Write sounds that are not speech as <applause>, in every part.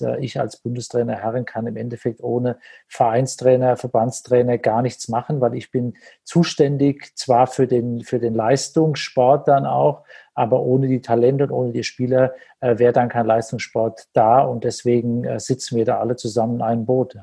äh, ich als Bundestrainer Herren kann im Endeffekt ohne Vereinstrainer, Verbandstrainer gar nichts machen, weil ich bin zuständig zwar für den, für den Leistungssport dann auch, aber ohne die Talente und ohne die Spieler äh, wäre dann kein Leistungssport da und deswegen äh, sitzen wir da alle zusammen in einem Boot. Ja.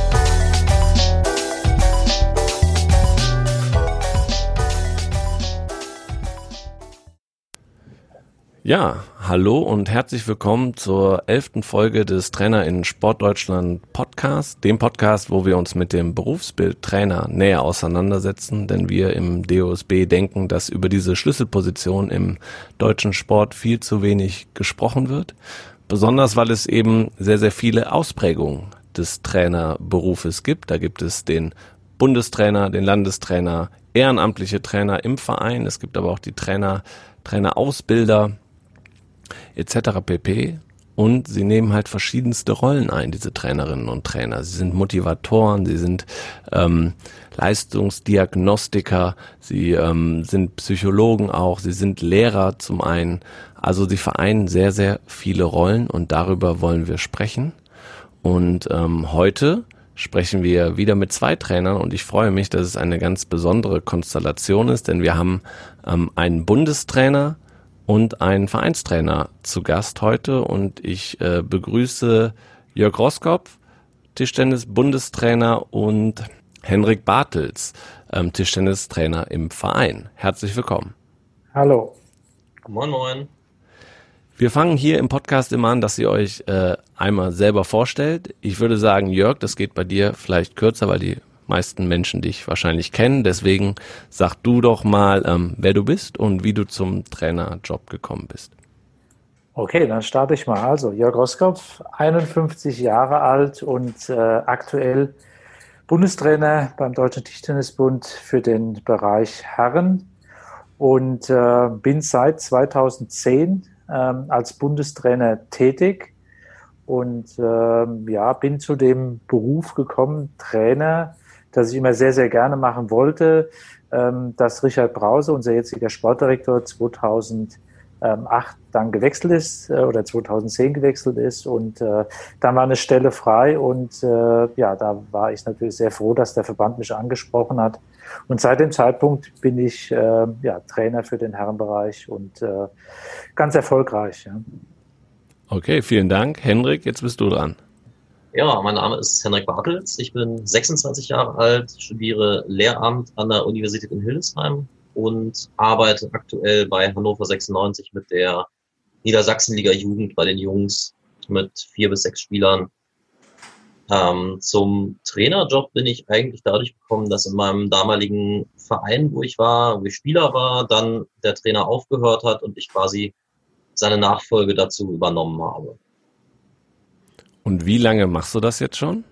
Ja, hallo und herzlich willkommen zur elften Folge des Trainer in Sportdeutschland Podcast, dem Podcast, wo wir uns mit dem Berufsbild Trainer näher auseinandersetzen, denn wir im DOSB denken, dass über diese Schlüsselposition im deutschen Sport viel zu wenig gesprochen wird, besonders weil es eben sehr, sehr viele Ausprägungen des Trainerberufes gibt. Da gibt es den Bundestrainer, den Landestrainer, ehrenamtliche Trainer im Verein, es gibt aber auch die Trainer, Trainerausbilder, etc. pp. Und sie nehmen halt verschiedenste Rollen ein, diese Trainerinnen und Trainer. Sie sind Motivatoren, sie sind ähm, Leistungsdiagnostiker, sie ähm, sind Psychologen auch, sie sind Lehrer zum einen. Also sie vereinen sehr, sehr viele Rollen und darüber wollen wir sprechen. Und ähm, heute sprechen wir wieder mit zwei Trainern und ich freue mich, dass es eine ganz besondere Konstellation ist, denn wir haben ähm, einen Bundestrainer, und einen Vereinstrainer zu Gast heute und ich äh, begrüße Jörg Roskopf, Tischtennis-Bundestrainer und Henrik Bartels, ähm, Tischtennistrainer im Verein. Herzlich willkommen. Hallo. Moin, moin. Wir fangen hier im Podcast immer an, dass ihr euch äh, einmal selber vorstellt. Ich würde sagen, Jörg, das geht bei dir vielleicht kürzer, weil die meisten Menschen dich wahrscheinlich kennen. Deswegen sag du doch mal, ähm, wer du bist und wie du zum Trainerjob gekommen bist. Okay, dann starte ich mal. Also, Jörg Roskopf, 51 Jahre alt und äh, aktuell Bundestrainer beim Deutschen Tischtennisbund für den Bereich Herren und äh, bin seit 2010 äh, als Bundestrainer tätig und äh, ja, bin zu dem Beruf gekommen, Trainer das ich immer sehr, sehr gerne machen wollte, ähm, dass Richard Brause, unser jetziger Sportdirektor, 2008 dann gewechselt ist äh, oder 2010 gewechselt ist und äh, dann war eine Stelle frei und äh, ja, da war ich natürlich sehr froh, dass der Verband mich angesprochen hat. Und seit dem Zeitpunkt bin ich äh, ja, Trainer für den Herrenbereich und äh, ganz erfolgreich. Ja. Okay, vielen Dank. Henrik, jetzt bist du dran. Ja, mein Name ist Henrik Bartels. Ich bin 26 Jahre alt, studiere Lehramt an der Universität in Hildesheim und arbeite aktuell bei Hannover 96 mit der Niedersachsenliga Jugend bei den Jungs mit vier bis sechs Spielern. Ähm, zum Trainerjob bin ich eigentlich dadurch gekommen, dass in meinem damaligen Verein, wo ich war, wo ich Spieler war, dann der Trainer aufgehört hat und ich quasi seine Nachfolge dazu übernommen habe. Und wie lange machst du das jetzt schon?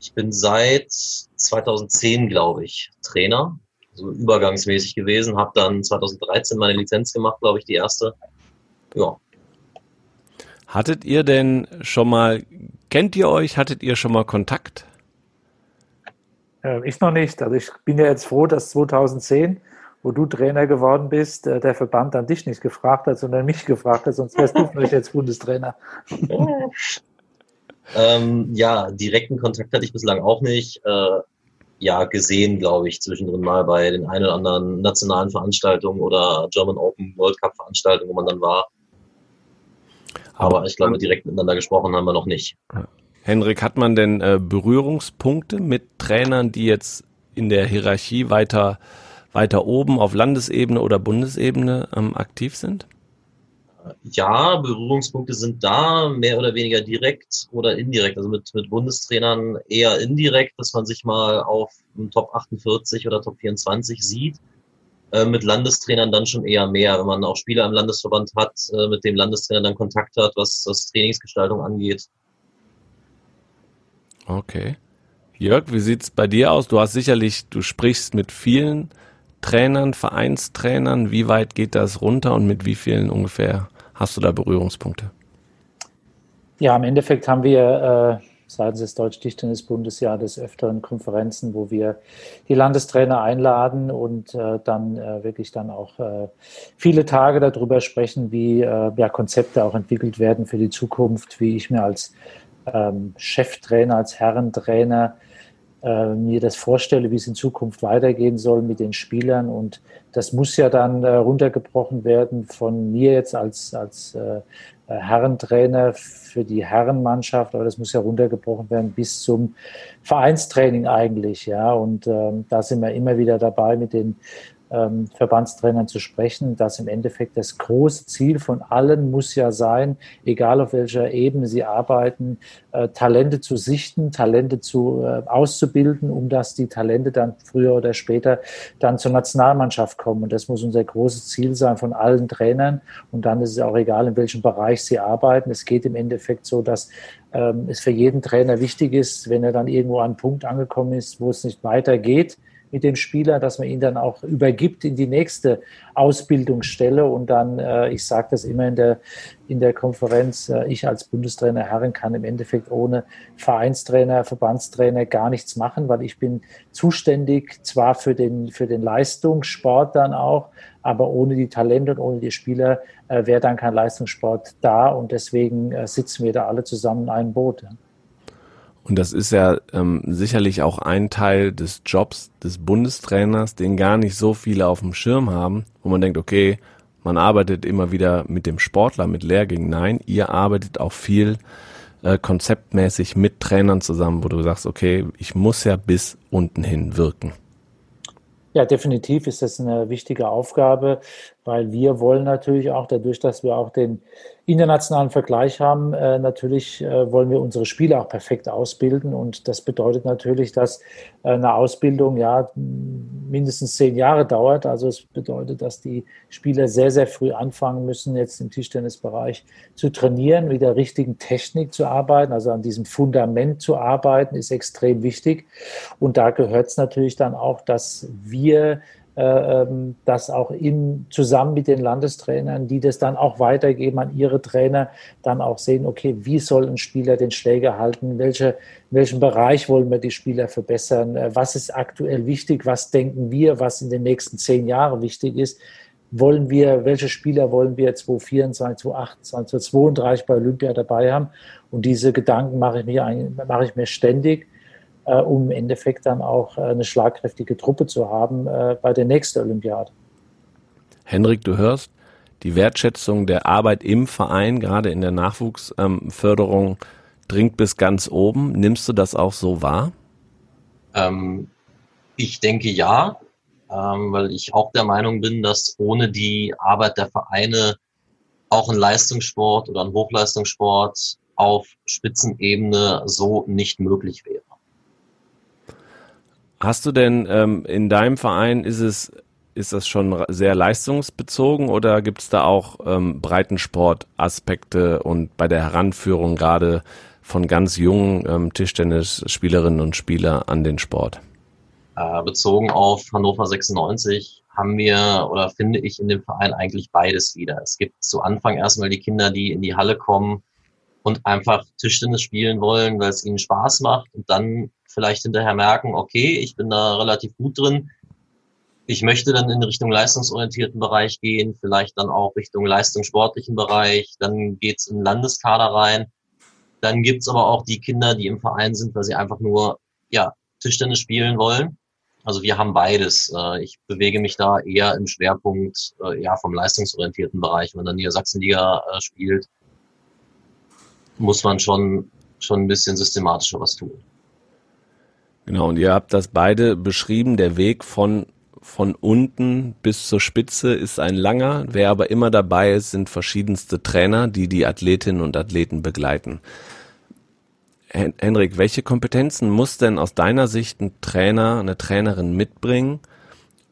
Ich bin seit 2010, glaube ich, Trainer, so übergangsmäßig gewesen, habe dann 2013 meine Lizenz gemacht, glaube ich, die erste. Ja. Hattet ihr denn schon mal, kennt ihr euch, hattet ihr schon mal Kontakt? Äh, ich noch nicht. Also ich bin ja jetzt froh, dass 2010, wo du Trainer geworden bist, äh, der Verband dann dich nicht gefragt hat, sondern mich gefragt hat, sonst wärst du <laughs> vielleicht jetzt Bundestrainer. Ähm, ja, direkten Kontakt hatte ich bislang auch nicht. Äh, ja, gesehen, glaube ich, zwischendrin mal bei den ein oder anderen nationalen Veranstaltungen oder German Open World Cup Veranstaltungen, wo man dann war. Aber ich glaube, direkt miteinander gesprochen haben wir noch nicht. Henrik, hat man denn äh, Berührungspunkte mit Trainern, die jetzt in der Hierarchie weiter, weiter oben auf Landesebene oder Bundesebene ähm, aktiv sind? Ja, Berührungspunkte sind da, mehr oder weniger direkt oder indirekt. Also mit, mit Bundestrainern eher indirekt, dass man sich mal auf Top 48 oder Top 24 sieht. Äh, mit Landestrainern dann schon eher mehr, wenn man auch Spieler im Landesverband hat, äh, mit dem Landestrainer dann Kontakt hat, was das Trainingsgestaltung angeht. Okay. Jörg, wie sieht's bei dir aus? Du hast sicherlich, du sprichst mit vielen Trainern, Vereinstrainern. Wie weit geht das runter und mit wie vielen ungefähr hast du da Berührungspunkte? Ja, im Endeffekt haben wir äh, seitens des Deutsch-Tischtennis-Bundes ja des Öfteren Konferenzen, wo wir die Landestrainer einladen und äh, dann äh, wirklich dann auch äh, viele Tage darüber sprechen, wie äh, ja, Konzepte auch entwickelt werden für die Zukunft, wie ich mir als ähm, Cheftrainer, als Herrentrainer äh, mir das vorstelle, wie es in Zukunft weitergehen soll mit den Spielern. Und das muss ja dann äh, runtergebrochen werden von mir jetzt als, als äh, Herrentrainer für die Herrenmannschaft, aber das muss ja runtergebrochen werden bis zum Vereinstraining eigentlich, ja. Und ähm, da sind wir immer wieder dabei, mit den ähm, Verbandstrainern zu sprechen, dass im Endeffekt das große Ziel von allen muss ja sein, egal auf welcher Ebene sie arbeiten, äh, Talente zu sichten, Talente zu äh, auszubilden, um dass die Talente dann früher oder später dann zur Nationalmannschaft kommen. Und das muss unser großes Ziel sein von allen Trainern. Und dann ist es auch egal, in welchem Bereich sie arbeiten. Es geht im Endeffekt so, dass ähm, es für jeden Trainer wichtig ist, wenn er dann irgendwo an einen Punkt angekommen ist, wo es nicht weitergeht, mit dem Spieler, dass man ihn dann auch übergibt in die nächste Ausbildungsstelle und dann, äh, ich sage das immer in der, in der Konferenz, äh, ich als Bundestrainer Herren kann im Endeffekt ohne Vereinstrainer, Verbandstrainer gar nichts machen, weil ich bin zuständig zwar für den, für den Leistungssport dann auch, aber ohne die Talente und ohne die Spieler äh, wäre dann kein Leistungssport da und deswegen äh, sitzen wir da alle zusammen in einem Boot. Ja. Und das ist ja ähm, sicherlich auch ein Teil des Jobs des Bundestrainers, den gar nicht so viele auf dem Schirm haben, wo man denkt, okay, man arbeitet immer wieder mit dem Sportler, mit Lehrgängen. Nein, ihr arbeitet auch viel äh, konzeptmäßig mit Trainern zusammen, wo du sagst, okay, ich muss ja bis unten hin wirken. Ja, definitiv ist das eine wichtige Aufgabe, weil wir wollen natürlich auch dadurch, dass wir auch den internationalen Vergleich haben, äh, natürlich äh, wollen wir unsere Spieler auch perfekt ausbilden. Und das bedeutet natürlich, dass äh, eine Ausbildung ja mindestens zehn Jahre dauert. Also es bedeutet, dass die Spieler sehr, sehr früh anfangen müssen, jetzt im Tischtennisbereich zu trainieren, mit der richtigen Technik zu arbeiten, also an diesem Fundament zu arbeiten, ist extrem wichtig. Und da gehört es natürlich dann auch, dass wir das auch in, zusammen mit den Landestrainern, die das dann auch weitergeben an ihre Trainer, dann auch sehen, okay, wie soll ein Spieler den Schläger halten, welche, welchem Bereich wollen wir die Spieler verbessern, äh, was ist aktuell wichtig, was denken wir, was in den nächsten zehn Jahren wichtig ist. Wollen wir, welche Spieler wollen wir 2024, 2028, 2032 bei Olympia dabei haben? Und diese Gedanken mache ich mir, mache ich mir ständig äh, um im Endeffekt dann auch äh, eine schlagkräftige Truppe zu haben äh, bei der nächsten Olympiade. Henrik, du hörst, die Wertschätzung der Arbeit im Verein, gerade in der Nachwuchsförderung, ähm, dringt bis ganz oben. Nimmst du das auch so wahr? Ähm, ich denke ja, ähm, weil ich auch der Meinung bin, dass ohne die Arbeit der Vereine auch ein Leistungssport oder ein Hochleistungssport auf Spitzenebene so nicht möglich wäre. Hast du denn ähm, in deinem Verein, ist es, ist das schon sehr leistungsbezogen oder gibt es da auch ähm, Breitensport-Aspekte und bei der Heranführung gerade von ganz jungen ähm, Tischtennisspielerinnen und Spielern an den Sport? Äh, bezogen auf Hannover 96 haben wir oder finde ich in dem Verein eigentlich beides wieder. Es gibt zu Anfang erstmal die Kinder, die in die Halle kommen und einfach Tischtennis spielen wollen, weil es ihnen Spaß macht und dann vielleicht hinterher merken, okay, ich bin da relativ gut drin. Ich möchte dann in Richtung leistungsorientierten Bereich gehen, vielleicht dann auch Richtung leistungssportlichen Bereich, dann geht's in den Landeskader rein. Dann gibt's aber auch die Kinder, die im Verein sind, weil sie einfach nur ja, Tischtennis spielen wollen. Also wir haben beides. Äh, ich bewege mich da eher im Schwerpunkt äh, ja, vom leistungsorientierten Bereich. Wenn man dann Niedersachsenliga äh, spielt, muss man schon, schon ein bisschen systematischer was tun. Genau, und ihr habt das beide beschrieben. Der Weg von, von unten bis zur Spitze ist ein langer. Wer aber immer dabei ist, sind verschiedenste Trainer, die die Athletinnen und Athleten begleiten. Henrik, welche Kompetenzen muss denn aus deiner Sicht ein Trainer, eine Trainerin mitbringen,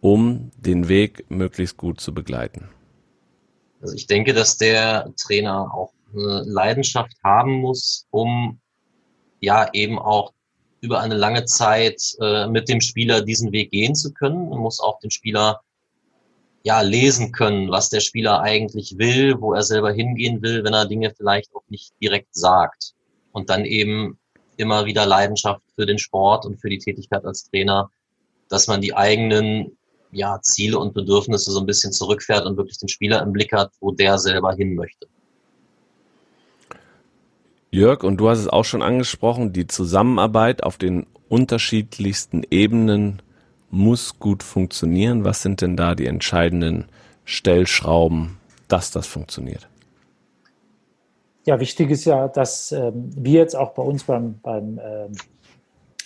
um den Weg möglichst gut zu begleiten? Also ich denke, dass der Trainer auch Leidenschaft haben muss, um ja eben auch über eine lange Zeit äh, mit dem Spieler diesen Weg gehen zu können. Man muss auch den Spieler ja lesen können, was der Spieler eigentlich will, wo er selber hingehen will, wenn er Dinge vielleicht auch nicht direkt sagt. Und dann eben immer wieder Leidenschaft für den Sport und für die Tätigkeit als Trainer, dass man die eigenen ja, Ziele und Bedürfnisse so ein bisschen zurückfährt und wirklich den Spieler im Blick hat, wo der selber hin möchte. Jörg, und du hast es auch schon angesprochen, die Zusammenarbeit auf den unterschiedlichsten Ebenen muss gut funktionieren. Was sind denn da die entscheidenden Stellschrauben, dass das funktioniert? Ja, wichtig ist ja, dass ähm, wir jetzt auch bei uns beim, beim ähm,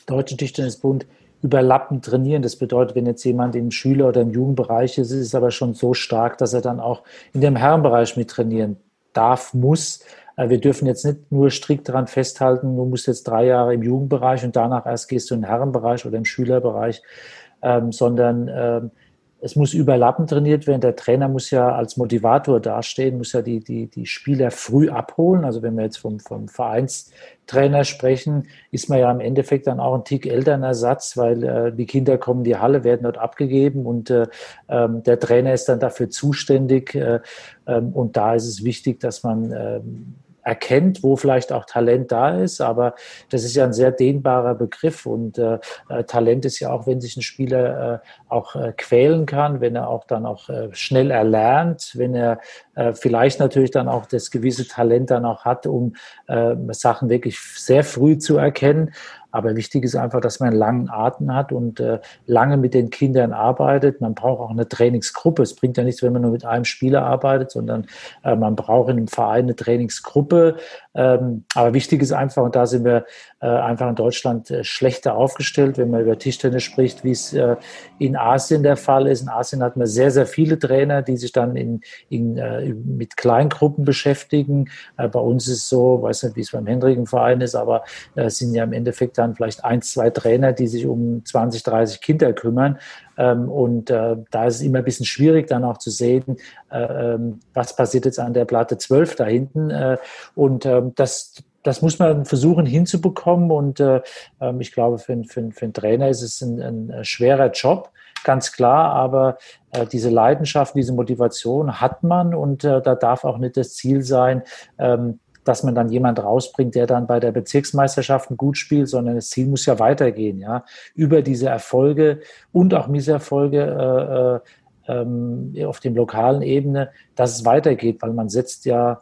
Deutschen Tischtennisbund überlappend trainieren. Das bedeutet, wenn jetzt jemand im Schüler- oder im Jugendbereich ist, ist es aber schon so stark, dass er dann auch in dem Herrenbereich mit trainieren darf, muss. Äh, wir dürfen jetzt nicht nur strikt daran festhalten, du musst jetzt drei Jahre im Jugendbereich und danach erst gehst du in den Herrenbereich oder im Schülerbereich, ähm, sondern ähm, es muss überlappend trainiert werden. Der Trainer muss ja als Motivator dastehen, muss ja die, die, die Spieler früh abholen. Also wenn wir jetzt vom, vom Vereinstrainer sprechen, ist man ja im Endeffekt dann auch ein Tick Elternersatz, weil äh, die Kinder kommen in die Halle, werden dort abgegeben und äh, ähm, der Trainer ist dann dafür zuständig. Äh, ähm, und da ist es wichtig, dass man ähm, erkennt, wo vielleicht auch Talent da ist. Aber das ist ja ein sehr dehnbarer Begriff und äh, äh, Talent ist ja auch, wenn sich ein Spieler äh, auch äh, quälen kann, wenn er auch dann auch äh, schnell erlernt, wenn er äh, vielleicht natürlich dann auch das gewisse Talent dann auch hat, um Sachen wirklich sehr früh zu erkennen. Aber wichtig ist einfach, dass man einen langen Atem hat und äh, lange mit den Kindern arbeitet. Man braucht auch eine Trainingsgruppe. Es bringt ja nichts, wenn man nur mit einem Spieler arbeitet, sondern äh, man braucht in einem Verein eine Trainingsgruppe. Ähm, aber wichtig ist einfach, und da sind wir äh, einfach in Deutschland äh, schlechter aufgestellt, wenn man über Tischtennis spricht, wie es äh, in Asien der Fall ist. In Asien hat man sehr, sehr viele Trainer, die sich dann in, in, mit Kleingruppen beschäftigen. Bei uns ist es so, weiß nicht, wie es beim Hendrigen Verein ist, aber es sind ja im Endeffekt dann vielleicht ein, zwei Trainer, die sich um 20, 30 Kinder kümmern. Ähm, und äh, da ist es immer ein bisschen schwierig, dann auch zu sehen, äh, ähm, was passiert jetzt an der Platte 12 da hinten. Äh, und ähm, das, das muss man versuchen hinzubekommen. Und ich glaube, für, für, für einen Trainer ist es ein, ein schwerer Job, ganz klar. Aber diese Leidenschaft, diese Motivation hat man. Und da darf auch nicht das Ziel sein, dass man dann jemand rausbringt, der dann bei der Bezirksmeisterschaft gut spielt, sondern das Ziel muss ja weitergehen, ja, über diese Erfolge und auch Misserfolge äh, äh, ähm, auf dem lokalen Ebene, dass es weitergeht, weil man setzt ja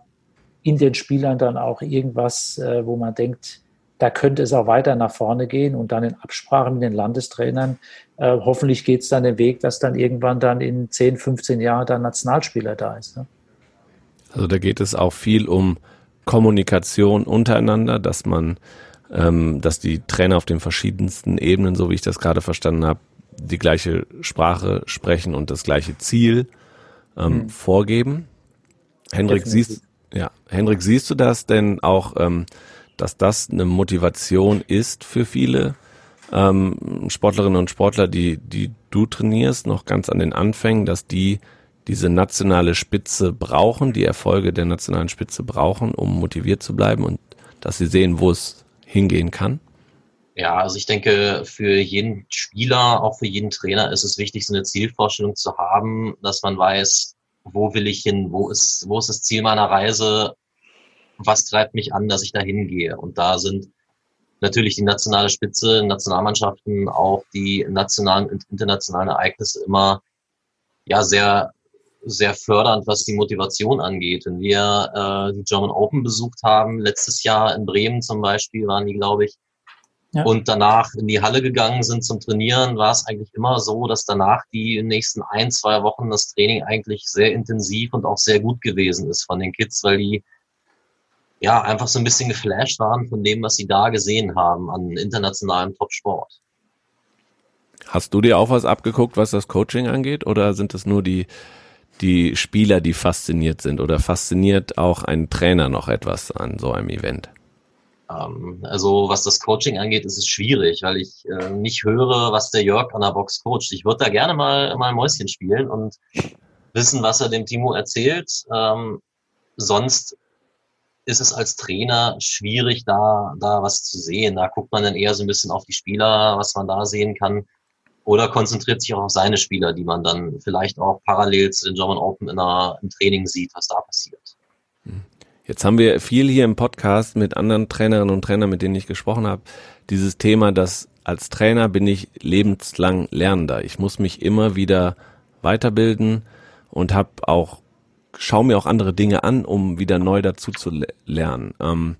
in den Spielern dann auch irgendwas, äh, wo man denkt, da könnte es auch weiter nach vorne gehen und dann in Absprache mit den Landestrainern. Äh, hoffentlich geht es dann den Weg, dass dann irgendwann dann in 10, 15 Jahren dann Nationalspieler da ist. Ne? Also da geht es auch viel um Kommunikation untereinander, dass man, ähm, dass die Trainer auf den verschiedensten Ebenen, so wie ich das gerade verstanden habe, die gleiche Sprache sprechen und das gleiche Ziel ähm, mhm. vorgeben. Henrik, siehst, ja, Henrik, siehst du das denn auch, ähm, dass das eine Motivation ist für viele ähm, Sportlerinnen und Sportler, die, die du trainierst, noch ganz an den Anfängen, dass die diese nationale Spitze brauchen, die Erfolge der nationalen Spitze brauchen, um motiviert zu bleiben und dass sie sehen, wo es hingehen kann? Ja, also ich denke, für jeden Spieler, auch für jeden Trainer ist es wichtig, so eine Zielvorstellung zu haben, dass man weiß, wo will ich hin, wo ist, wo ist das Ziel meiner Reise, was treibt mich an, dass ich da hingehe. Und da sind natürlich die nationale Spitze, Nationalmannschaften, auch die nationalen und internationalen Ereignisse immer ja sehr sehr fördernd, was die Motivation angeht. Wenn wir äh, die German Open besucht haben, letztes Jahr in Bremen zum Beispiel, waren die, glaube ich, ja. und danach in die Halle gegangen sind zum Trainieren, war es eigentlich immer so, dass danach die nächsten ein, zwei Wochen das Training eigentlich sehr intensiv und auch sehr gut gewesen ist von den Kids, weil die ja einfach so ein bisschen geflasht waren von dem, was sie da gesehen haben an internationalem Top-Sport. Hast du dir auch was abgeguckt, was das Coaching angeht, oder sind es nur die die Spieler, die fasziniert sind? Oder fasziniert auch ein Trainer noch etwas an so einem Event? Ähm, also was das Coaching angeht, ist es schwierig, weil ich äh, nicht höre, was der Jörg an der Box coacht. Ich würde da gerne mal, mal ein Mäuschen spielen und wissen, was er dem Timo erzählt. Ähm, sonst ist es als Trainer schwierig, da, da was zu sehen. Da guckt man dann eher so ein bisschen auf die Spieler, was man da sehen kann. Oder konzentriert sich auch auf seine Spieler, die man dann vielleicht auch parallel zu den German Open in einer, im Training sieht, was da passiert. Jetzt haben wir viel hier im Podcast mit anderen Trainerinnen und Trainern, mit denen ich gesprochen habe, dieses Thema, dass als Trainer bin ich lebenslang Lernender. Ich muss mich immer wieder weiterbilden und habe auch schaue mir auch andere Dinge an, um wieder neu dazu zu lernen. Ähm,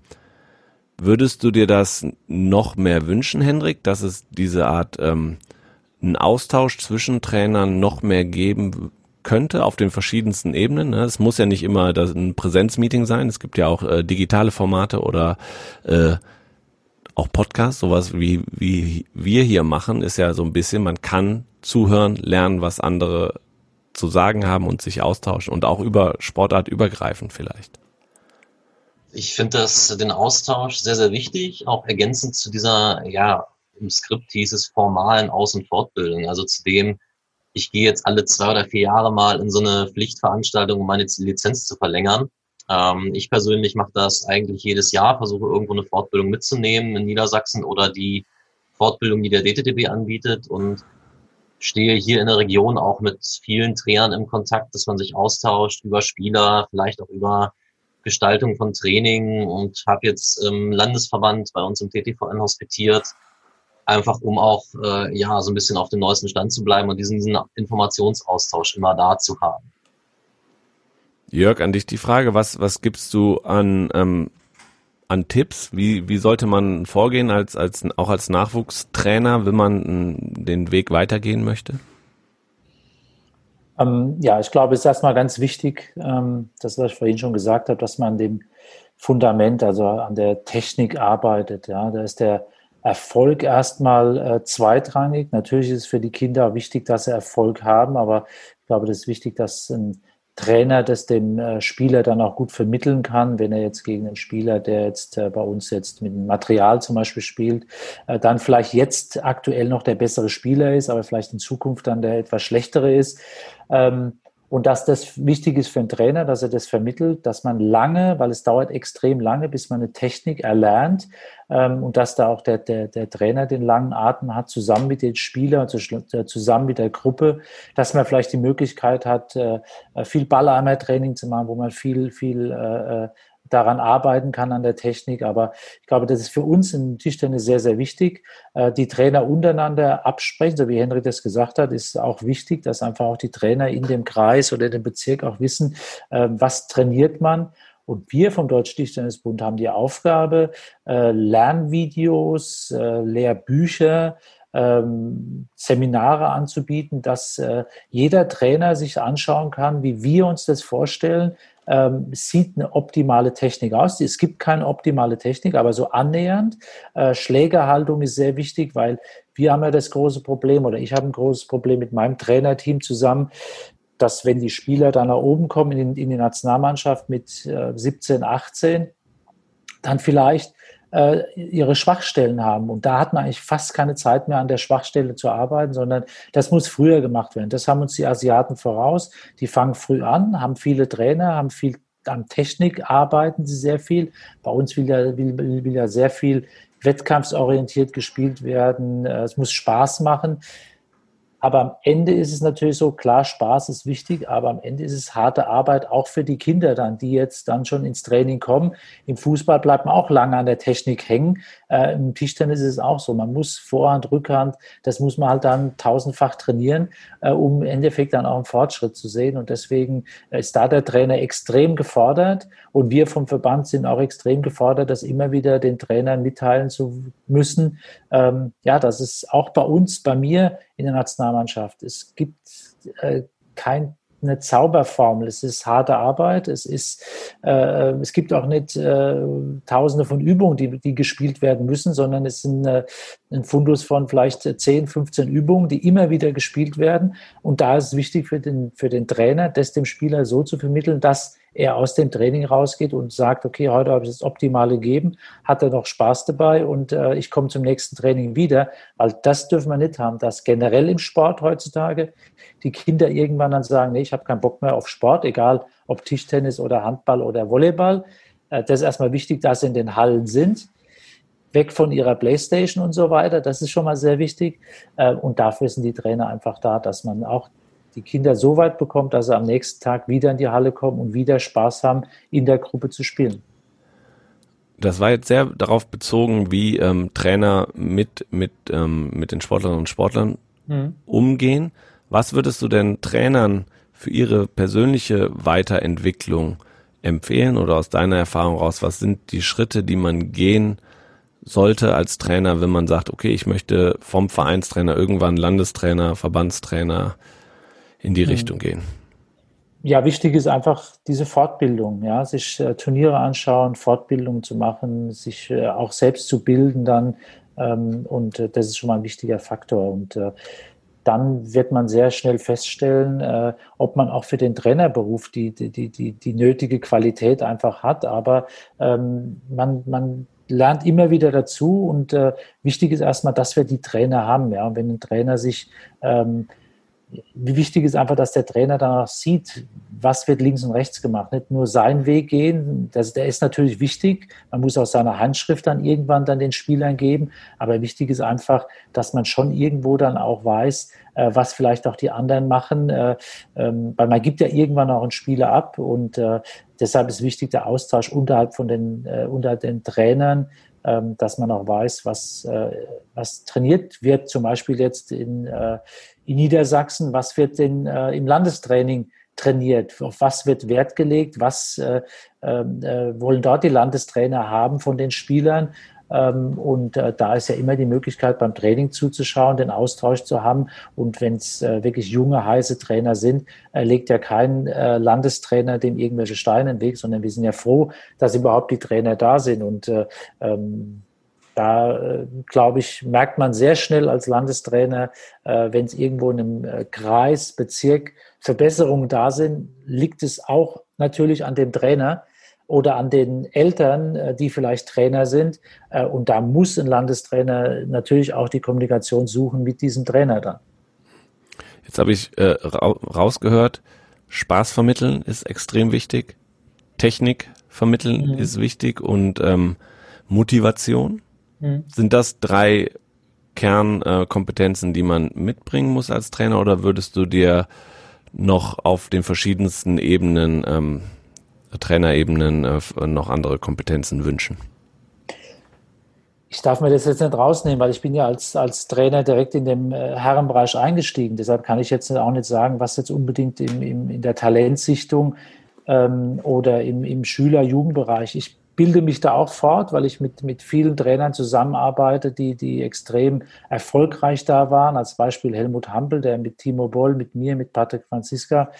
würdest du dir das noch mehr wünschen, Hendrik, dass es diese Art ähm, einen Austausch zwischen Trainern noch mehr geben könnte auf den verschiedensten Ebenen. Ne? Es muss ja nicht immer ein Präsenzmeeting sein. Es gibt ja auch äh, digitale Formate oder äh, auch Podcasts, sowas wie, wie wir hier machen, ist ja so ein bisschen, man kann zuhören, lernen, was andere zu sagen haben und sich austauschen und auch über Sportart übergreifend vielleicht. Ich finde das den Austausch sehr, sehr wichtig, auch ergänzend zu dieser, ja, im Skript hieß es formalen Aus- und Fortbildung. Also zu dem, ich gehe jetzt alle zwei oder vier Jahre mal in so eine Pflichtveranstaltung, um meine Lizenz zu verlängern. Ähm, ich persönlich mache das eigentlich jedes Jahr, versuche irgendwo eine Fortbildung mitzunehmen in Niedersachsen oder die Fortbildung, die der DTTB anbietet und stehe hier in der Region auch mit vielen Trainern im Kontakt, dass man sich austauscht über Spieler, vielleicht auch über Gestaltung von Training und habe jetzt im Landesverband bei uns im TTVN hospitiert, einfach um auch äh, ja so ein bisschen auf dem neuesten Stand zu bleiben und diesen, diesen Informationsaustausch immer da zu haben. Jörg, an dich die Frage, was, was gibst du an ähm, an Tipps? Wie, wie sollte man vorgehen als, als, auch als Nachwuchstrainer, wenn man den Weg weitergehen möchte? Ähm, ja, ich glaube, es ist erstmal ganz wichtig, ähm, das, was ich vorhin schon gesagt habe, dass man an dem Fundament, also an der Technik arbeitet. Ja, da ist der Erfolg erstmal äh, zweitrangig. Natürlich ist es für die Kinder wichtig, dass sie Erfolg haben, aber ich glaube, das ist wichtig, dass ein Trainer das dem äh, Spieler dann auch gut vermitteln kann, wenn er jetzt gegen einen Spieler, der jetzt äh, bei uns jetzt mit Material zum Beispiel spielt, äh, dann vielleicht jetzt aktuell noch der bessere Spieler ist, aber vielleicht in Zukunft dann der etwas schlechtere ist. Ähm, und dass das wichtig ist für einen Trainer, dass er das vermittelt, dass man lange, weil es dauert extrem lange, bis man eine Technik erlernt ähm, und dass da auch der, der, der Trainer den langen Atem hat, zusammen mit den Spielern, äh, zusammen mit der Gruppe, dass man vielleicht die Möglichkeit hat, äh, viel Ballarmer-Training zu machen, wo man viel, viel äh, daran arbeiten kann an der Technik. Aber ich glaube, das ist für uns im Tischtennis sehr, sehr wichtig. Äh, die Trainer untereinander absprechen, so wie Henry das gesagt hat, ist auch wichtig, dass einfach auch die Trainer in dem Kreis oder dem Bezirk auch wissen, äh, was trainiert man. Und wir vom Deutschen Tischtennisbund haben die Aufgabe, äh, Lernvideos, Lehrbücher, ähm, Seminare anzubieten, dass jeder Trainer sich anschauen kann, wie wir uns das vorstellen, ähm, sieht eine optimale Technik aus. Es gibt keine optimale Technik, aber so annähernd. Äh, Schlägerhaltung ist sehr wichtig, weil wir haben ja das große Problem oder ich habe ein großes Problem mit meinem Trainerteam zusammen, dass wenn die Spieler dann nach oben kommen in, in die Nationalmannschaft mit äh, 17, 18, dann vielleicht äh, ihre Schwachstellen haben. Und da hat man eigentlich fast keine Zeit mehr, an der Schwachstelle zu arbeiten, sondern das muss früher gemacht werden. Das haben uns die Asiaten voraus. Die fangen früh an, haben viele Trainer, haben viel an Technik, arbeiten sie sehr viel. Bei uns will ja, will, will ja sehr viel wettkampfsorientiert gespielt werden. Äh, es muss Spaß machen. Aber am Ende ist es natürlich so, klar, Spaß ist wichtig, aber am Ende ist es harte Arbeit auch für die Kinder dann, die jetzt dann schon ins Training kommen. Im Fußball bleibt man auch lange an der Technik hängen. Äh, Im Tischtennis ist es auch so. Man muss Vorhand, Rückhand, das muss man halt dann tausendfach trainieren, äh, um im Endeffekt dann auch einen Fortschritt zu sehen. Und deswegen ist da der Trainer extrem gefordert. Und wir vom Verband sind auch extrem gefordert, das immer wieder den Trainern mitteilen zu müssen. Ähm, ja, das ist auch bei uns, bei mir in der Nationalmannschaft. Es gibt äh, kein eine Zauberformel. Es ist harte Arbeit. Es ist, äh, es gibt auch nicht äh, Tausende von Übungen, die, die gespielt werden müssen, sondern es sind äh, ein Fundus von vielleicht 10, 15 Übungen, die immer wieder gespielt werden. Und da ist es wichtig für den, für den Trainer, das dem Spieler so zu vermitteln, dass er aus dem Training rausgeht und sagt, okay, heute habe ich das Optimale gegeben, hat er noch Spaß dabei und äh, ich komme zum nächsten Training wieder, weil das dürfen wir nicht haben, dass generell im Sport heutzutage die Kinder irgendwann dann sagen, nee, ich habe keinen Bock mehr auf Sport, egal ob Tischtennis oder Handball oder Volleyball. Äh, das ist erstmal wichtig, dass sie in den Hallen sind weg von ihrer Playstation und so weiter. Das ist schon mal sehr wichtig. Äh, und dafür sind die Trainer einfach da, dass man auch die Kinder so weit bekommt, dass sie am nächsten Tag wieder in die Halle kommen und wieder Spaß haben, in der Gruppe zu spielen. Das war jetzt sehr darauf bezogen, wie ähm, Trainer mit, mit, ähm, mit den Sportlerinnen und Sportlern mhm. umgehen. Was würdest du denn Trainern für ihre persönliche Weiterentwicklung empfehlen oder aus deiner Erfahrung raus? Was sind die Schritte, die man gehen sollte als Trainer, wenn man sagt, okay, ich möchte vom Vereinstrainer irgendwann Landestrainer, Verbandstrainer in die mhm. Richtung gehen? Ja, wichtig ist einfach diese Fortbildung, ja, sich äh, Turniere anschauen, Fortbildung zu machen, sich äh, auch selbst zu bilden dann. Ähm, und äh, das ist schon mal ein wichtiger Faktor. Und äh, dann wird man sehr schnell feststellen, äh, ob man auch für den Trainerberuf die, die, die, die, nötige Qualität einfach hat. Aber ähm, man, man lernt immer wieder dazu und äh, wichtig ist erstmal, dass wir die Trainer haben. Ja? Und wenn ein Trainer sich ähm, wichtig ist einfach, dass der Trainer danach sieht, was wird links und rechts gemacht. Nicht nur seinen Weg gehen, das, der ist natürlich wichtig. Man muss auch seine Handschrift dann irgendwann dann den Spielern geben. Aber wichtig ist einfach, dass man schon irgendwo dann auch weiß, äh, was vielleicht auch die anderen machen. Äh, ähm, weil man gibt ja irgendwann auch einen Spieler ab und äh, deshalb ist wichtig der Austausch unterhalb von den, äh, unter den Trainern, dass man auch weiß, was, äh, was trainiert wird, zum Beispiel jetzt in, äh, in Niedersachsen, was wird denn äh, im Landestraining trainiert, auf was wird Wert gelegt, was äh, ähm, äh, wollen dort die Landestrainer haben von den Spielern. Ähm, und äh, da ist ja immer die Möglichkeit, beim Training zuzuschauen, den Austausch zu haben. Und wenn es äh, wirklich junge, heiße Trainer sind, äh, legt ja kein Landestrainer dem irgendwelche Steine in den Weg, sondern wir sind ja froh, dass überhaupt die Trainer da sind. Und äh, ähm, da, glaube ich, merkt man sehr schnell als Landestrainer, wenn es irgendwo in einem Kreis, Bezirk Verbesserungen da sind, liegt es auch natürlich an dem Trainer oder an den Eltern, die vielleicht Trainer sind. Und da muss ein Landestrainer natürlich auch die Kommunikation suchen mit diesem Trainer dann. Jetzt habe ich äh, rausgehört, Spaß vermitteln ist extrem wichtig, Technik vermitteln mhm. ist wichtig und ähm, Motivation. Mhm. Sind das drei Kernkompetenzen, äh, die man mitbringen muss als Trainer oder würdest du dir noch auf den verschiedensten Ebenen, ähm, Trainerebenen, äh, noch andere Kompetenzen wünschen? Ich darf mir das jetzt nicht rausnehmen, weil ich bin ja als, als Trainer direkt in dem äh, Herrenbereich eingestiegen. Deshalb kann ich jetzt auch nicht sagen, was jetzt unbedingt im, im, in der Talentsichtung ähm, oder im, im Schüler-Jugendbereich. Ich bilde mich da auch fort, weil ich mit, mit vielen Trainern zusammenarbeite, die, die extrem erfolgreich da waren. Als Beispiel Helmut Hampel, der mit Timo Boll, mit mir, mit Patrick Franziska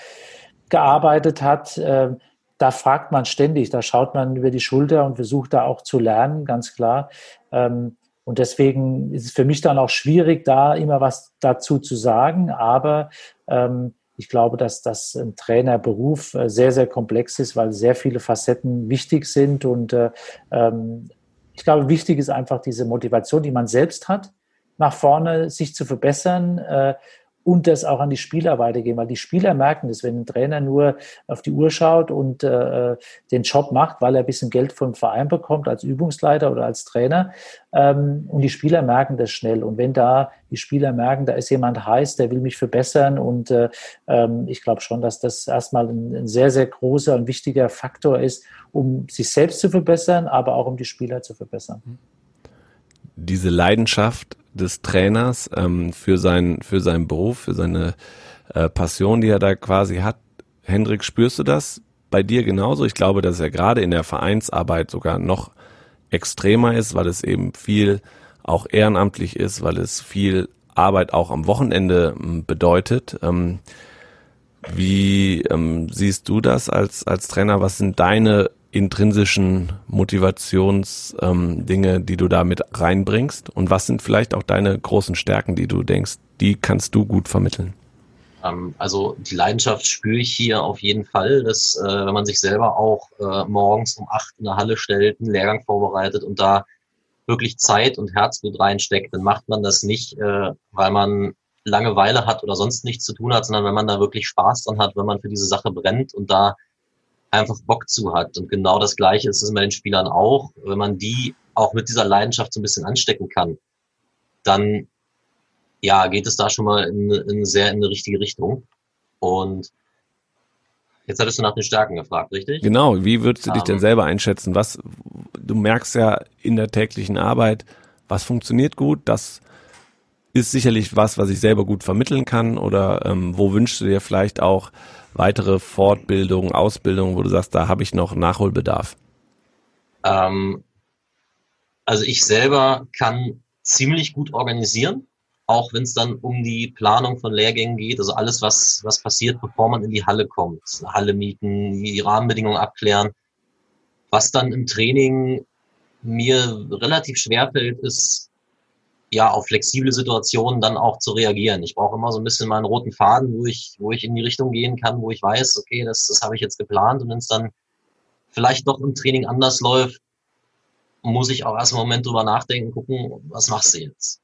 gearbeitet hat. Ähm, da fragt man ständig, da schaut man über die Schulter und versucht da auch zu lernen, ganz klar. Ähm, und deswegen ist es für mich dann auch schwierig, da immer was dazu zu sagen. Aber ähm, ich glaube, dass das ein Trainerberuf äh, sehr, sehr komplex ist, weil sehr viele Facetten wichtig sind. Und äh, ähm, ich glaube, wichtig ist einfach diese Motivation, die man selbst hat, nach vorne sich zu verbessern äh, und das auch an die Spieler weitergeben, weil die Spieler merken das, wenn ein Trainer nur auf die Uhr schaut und äh, den Job macht, weil er ein bisschen Geld vom Verein bekommt als Übungsleiter oder als Trainer ähm, und die Spieler merken das schnell und wenn da die Spieler merken, da ist jemand heiß, der will mich verbessern und äh, ähm, ich glaube schon, dass das erstmal ein, ein sehr, sehr großer und wichtiger Faktor ist, um sich selbst zu verbessern, aber auch um die Spieler zu verbessern. Diese Leidenschaft des Trainers ähm, für, sein, für seinen Beruf, für seine äh, Passion, die er da quasi hat. Hendrik, spürst du das bei dir genauso? Ich glaube, dass er gerade in der Vereinsarbeit sogar noch extremer ist, weil es eben viel auch ehrenamtlich ist, weil es viel Arbeit auch am Wochenende ähm, bedeutet. Ähm, wie ähm, siehst du das als, als Trainer? Was sind deine intrinsischen Motivationsdinge, ähm, die du da mit reinbringst? Und was sind vielleicht auch deine großen Stärken, die du denkst, die kannst du gut vermitteln? Ähm, also die Leidenschaft spüre ich hier auf jeden Fall, dass äh, wenn man sich selber auch äh, morgens um acht in der Halle stellt, einen Lehrgang vorbereitet und da wirklich Zeit und Herzblut reinsteckt, dann macht man das nicht, äh, weil man Langeweile hat oder sonst nichts zu tun hat, sondern wenn man da wirklich Spaß dran hat, wenn man für diese Sache brennt und da einfach Bock zu hat. Und genau das Gleiche ist es bei den Spielern auch. Wenn man die auch mit dieser Leidenschaft so ein bisschen anstecken kann, dann ja, geht es da schon mal in, in sehr in eine richtige Richtung. Und jetzt hattest du nach den Stärken gefragt, richtig? Genau, wie würdest du dich denn ähm. selber einschätzen? Was, du merkst ja in der täglichen Arbeit, was funktioniert gut, das ist sicherlich was, was ich selber gut vermitteln kann oder ähm, wo wünschst du dir vielleicht auch weitere Fortbildung, Ausbildung, wo du sagst, da habe ich noch Nachholbedarf? Ähm, also ich selber kann ziemlich gut organisieren, auch wenn es dann um die Planung von Lehrgängen geht, also alles, was, was passiert, bevor man in die Halle kommt. Halle mieten, die Rahmenbedingungen abklären. Was dann im Training mir relativ schwer fällt, ist ja auf flexible Situationen dann auch zu reagieren. Ich brauche immer so ein bisschen meinen roten Faden, wo ich, wo ich in die Richtung gehen kann, wo ich weiß, okay, das, das habe ich jetzt geplant und wenn es dann vielleicht doch im Training anders läuft, muss ich auch erst einen Moment drüber nachdenken, gucken, was machst du jetzt?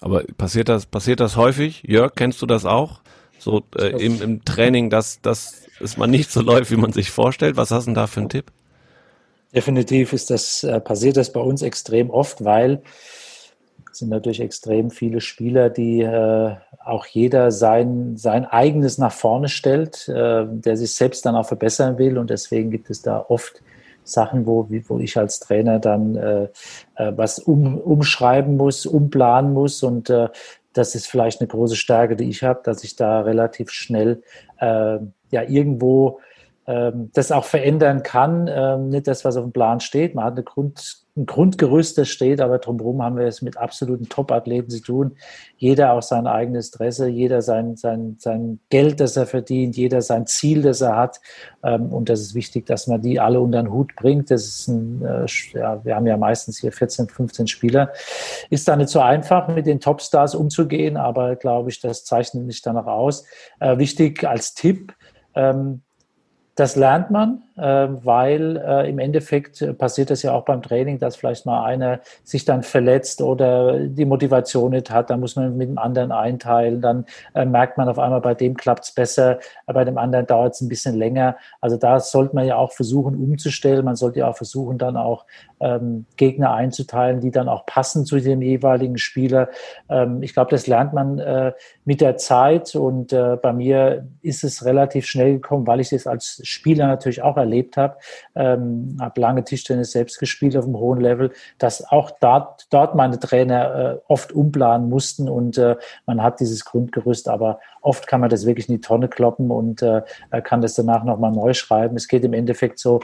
Aber passiert das, passiert das häufig? Jörg, kennst du das auch? So äh, im, im Training, dass, dass es mal nicht so läuft, wie man sich vorstellt. Was hast du denn da für einen Tipp? Definitiv ist das, äh, passiert das bei uns extrem oft, weil es sind natürlich extrem viele Spieler, die äh, auch jeder sein, sein eigenes nach vorne stellt, äh, der sich selbst dann auch verbessern will. Und deswegen gibt es da oft Sachen, wo, wo ich als Trainer dann äh, äh, was um, umschreiben muss, umplanen muss. Und äh, das ist vielleicht eine große Stärke, die ich habe, dass ich da relativ schnell äh, ja irgendwo das auch verändern kann. Ähm, nicht das, was auf dem Plan steht. Man hat eine Grund, ein Grundgerüst, das steht, aber drumherum haben wir es mit absoluten Top-Athleten zu tun. Jeder auch sein eigenes Interesse, jeder sein, sein, sein Geld, das er verdient, jeder sein Ziel, das er hat. Ähm, und das ist wichtig, dass man die alle unter den Hut bringt. Das ist ein, äh, ja, wir haben ja meistens hier 14, 15 Spieler. Ist da nicht so einfach, mit den Topstars umzugehen, aber glaube ich, das zeichnet mich danach aus. Äh, wichtig als Tipp, das lernt man, äh, weil äh, im Endeffekt äh, passiert das ja auch beim Training, dass vielleicht mal einer sich dann verletzt oder die Motivation nicht hat. Dann muss man mit dem anderen einteilen. Dann merkt man auf einmal, bei dem klappt es besser, bei dem anderen dauert es ein bisschen länger. Also da sollte man ja auch versuchen umzustellen. Man sollte ja auch versuchen, dann auch ähm, Gegner einzuteilen, die dann auch passen zu dem jeweiligen Spieler. Ähm, ich glaube, das lernt man mit der Zeit und bei mir ist es relativ schnell gekommen, weil ich das als Spieler natürlich auch erlebt habe, ähm, habe lange Tischtennis selbst gespielt auf einem hohen Level, dass auch dort, dort meine Trainer äh, oft umplanen mussten und äh, man hat dieses Grundgerüst, aber oft kann man das wirklich in die Tonne kloppen und äh, kann das danach nochmal neu schreiben. Es geht im Endeffekt so,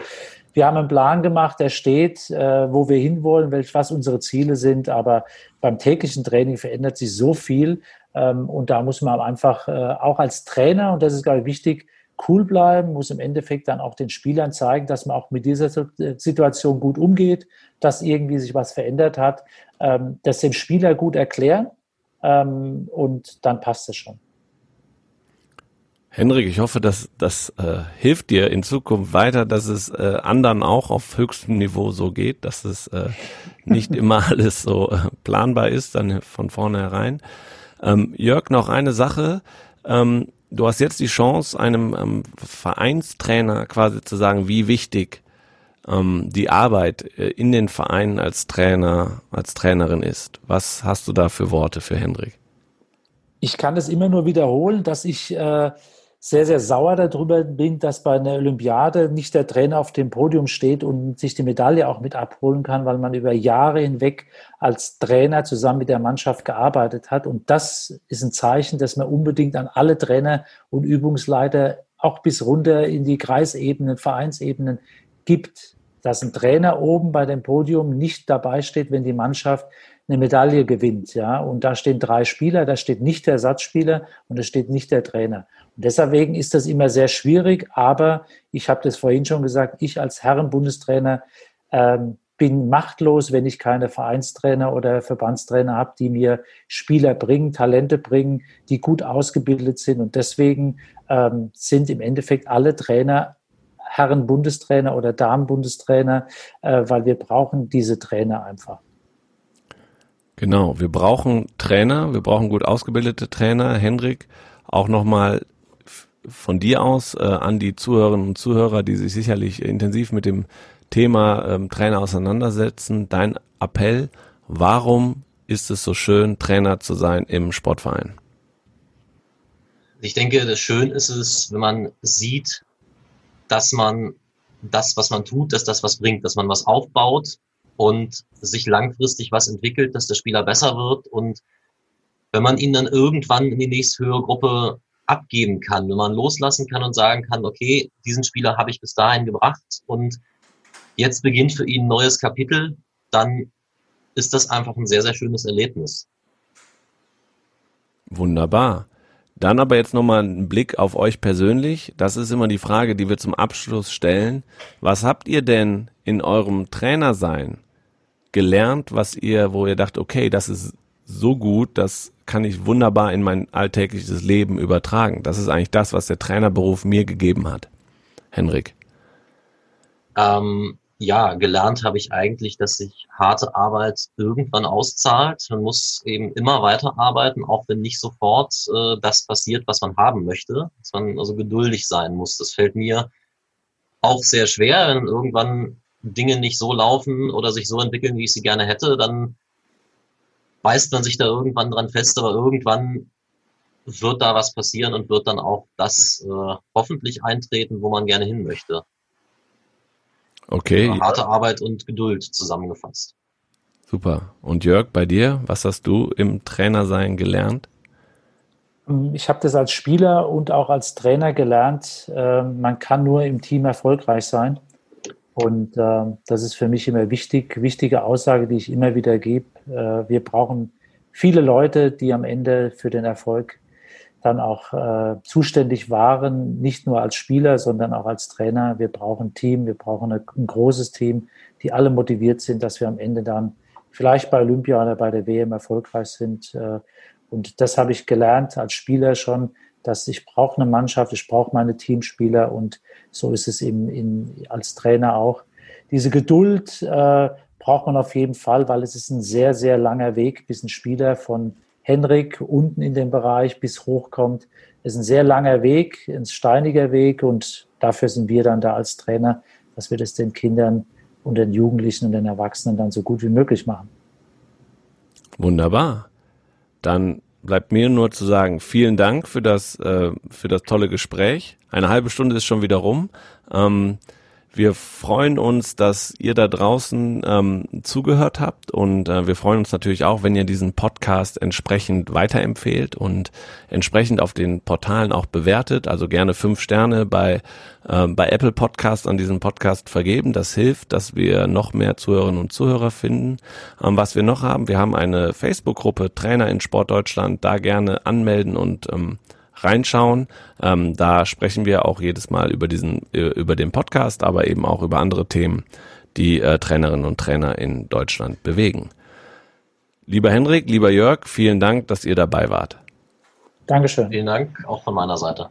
wir haben einen Plan gemacht, der steht, äh, wo wir hinwollen, welch, was unsere Ziele sind, aber beim täglichen Training verändert sich so viel ähm, und da muss man einfach äh, auch als Trainer, und das ist, glaube ich, wichtig, cool bleiben, muss im Endeffekt dann auch den Spielern zeigen, dass man auch mit dieser Situation gut umgeht, dass irgendwie sich was verändert hat, ähm, das dem Spieler gut erklären ähm, und dann passt es schon. Henrik, ich hoffe, dass das äh, hilft dir in Zukunft weiter, dass es äh, anderen auch auf höchstem Niveau so geht, dass es äh, nicht immer <laughs> alles so äh, planbar ist, dann von vornherein. Ähm, Jörg, noch eine Sache. Ähm, du hast jetzt die Chance, einem ähm, Vereinstrainer quasi zu sagen, wie wichtig ähm, die Arbeit äh, in den Vereinen als Trainer, als Trainerin ist. Was hast du da für Worte für Hendrik? Ich kann es immer nur wiederholen, dass ich äh, sehr, sehr sauer darüber bin, dass bei einer Olympiade nicht der Trainer auf dem Podium steht und sich die Medaille auch mit abholen kann, weil man über Jahre hinweg als Trainer zusammen mit der Mannschaft gearbeitet hat. Und das ist ein Zeichen, dass man unbedingt an alle Trainer und Übungsleiter auch bis runter in die Kreisebenen, Vereinsebenen gibt, dass ein Trainer oben bei dem Podium nicht dabei steht, wenn die Mannschaft eine Medaille gewinnt. Ja, und da stehen drei Spieler, da steht nicht der Ersatzspieler und da steht nicht der Trainer. Und deswegen ist das immer sehr schwierig, aber ich habe das vorhin schon gesagt, ich als Herrenbundestrainer ähm, bin machtlos, wenn ich keine Vereinstrainer oder Verbandstrainer habe, die mir Spieler bringen, Talente bringen, die gut ausgebildet sind. Und deswegen ähm, sind im Endeffekt alle Trainer Herren-Bundestrainer oder Damen-Bundestrainer, äh, weil wir brauchen diese Trainer einfach. Genau, wir brauchen Trainer, wir brauchen gut ausgebildete Trainer. Hendrik, auch nochmal von dir aus äh, an die Zuhörerinnen und Zuhörer, die sich sicherlich intensiv mit dem Thema ähm, Trainer auseinandersetzen, dein Appell, warum ist es so schön, Trainer zu sein im Sportverein? Ich denke, das schön ist es, wenn man sieht, dass man das, was man tut, dass das was bringt, dass man was aufbaut und sich langfristig was entwickelt, dass der Spieler besser wird und wenn man ihn dann irgendwann in die nächste höhere Gruppe abgeben kann, wenn man loslassen kann und sagen kann, okay, diesen Spieler habe ich bis dahin gebracht und jetzt beginnt für ihn ein neues Kapitel, dann ist das einfach ein sehr, sehr schönes Erlebnis. Wunderbar. Dann aber jetzt nochmal ein Blick auf euch persönlich. Das ist immer die Frage, die wir zum Abschluss stellen. Was habt ihr denn in eurem Trainersein gelernt, was ihr, wo ihr dacht, okay, das ist so gut, das kann ich wunderbar in mein alltägliches Leben übertragen. Das ist eigentlich das, was der Trainerberuf mir gegeben hat. Henrik. Ähm, ja, gelernt habe ich eigentlich, dass sich harte Arbeit irgendwann auszahlt. Man muss eben immer weiterarbeiten, auch wenn nicht sofort äh, das passiert, was man haben möchte. Dass man also geduldig sein muss. Das fällt mir auch sehr schwer, wenn irgendwann Dinge nicht so laufen oder sich so entwickeln, wie ich sie gerne hätte, dann beißt man sich da irgendwann dran fest, aber irgendwann wird da was passieren und wird dann auch das äh, hoffentlich eintreten, wo man gerne hin möchte. Okay. Also harte Arbeit und Geduld zusammengefasst. Super. Und Jörg, bei dir, was hast du im Trainersein gelernt? Ich habe das als Spieler und auch als Trainer gelernt. Äh, man kann nur im Team erfolgreich sein. Und äh, das ist für mich immer wichtig, wichtige Aussage, die ich immer wieder gebe. Äh, wir brauchen viele Leute, die am Ende für den Erfolg dann auch äh, zuständig waren, nicht nur als Spieler, sondern auch als Trainer. Wir brauchen ein Team, wir brauchen eine, ein großes Team, die alle motiviert sind, dass wir am Ende dann vielleicht bei Olympia oder bei der WM erfolgreich sind. Äh, und das habe ich gelernt als Spieler schon, dass ich brauche eine Mannschaft, ich brauche meine Teamspieler und so ist es eben in, als Trainer auch. Diese Geduld äh, braucht man auf jeden Fall, weil es ist ein sehr, sehr langer Weg, bis ein Spieler von Henrik unten in den Bereich bis hochkommt. Es ist ein sehr langer Weg, ein steiniger Weg und dafür sind wir dann da als Trainer, dass wir das den Kindern und den Jugendlichen und den Erwachsenen dann so gut wie möglich machen. Wunderbar. Dann bleibt mir nur zu sagen, vielen Dank für das, äh, für das tolle Gespräch. Eine halbe Stunde ist schon wieder rum. Ähm, wir freuen uns, dass ihr da draußen ähm, zugehört habt und äh, wir freuen uns natürlich auch, wenn ihr diesen Podcast entsprechend weiterempfehlt und entsprechend auf den Portalen auch bewertet. Also gerne fünf Sterne bei, äh, bei Apple Podcast an diesem Podcast vergeben. Das hilft, dass wir noch mehr Zuhörerinnen und Zuhörer finden. Ähm, was wir noch haben, wir haben eine Facebook-Gruppe Trainer in Sport Deutschland. Da gerne anmelden und ähm, reinschauen. Ähm, da sprechen wir auch jedes Mal über diesen, äh, über den Podcast, aber eben auch über andere Themen, die äh, Trainerinnen und Trainer in Deutschland bewegen. Lieber Henrik, lieber Jörg, vielen Dank, dass ihr dabei wart. Dankeschön. Vielen Dank, auch von meiner Seite.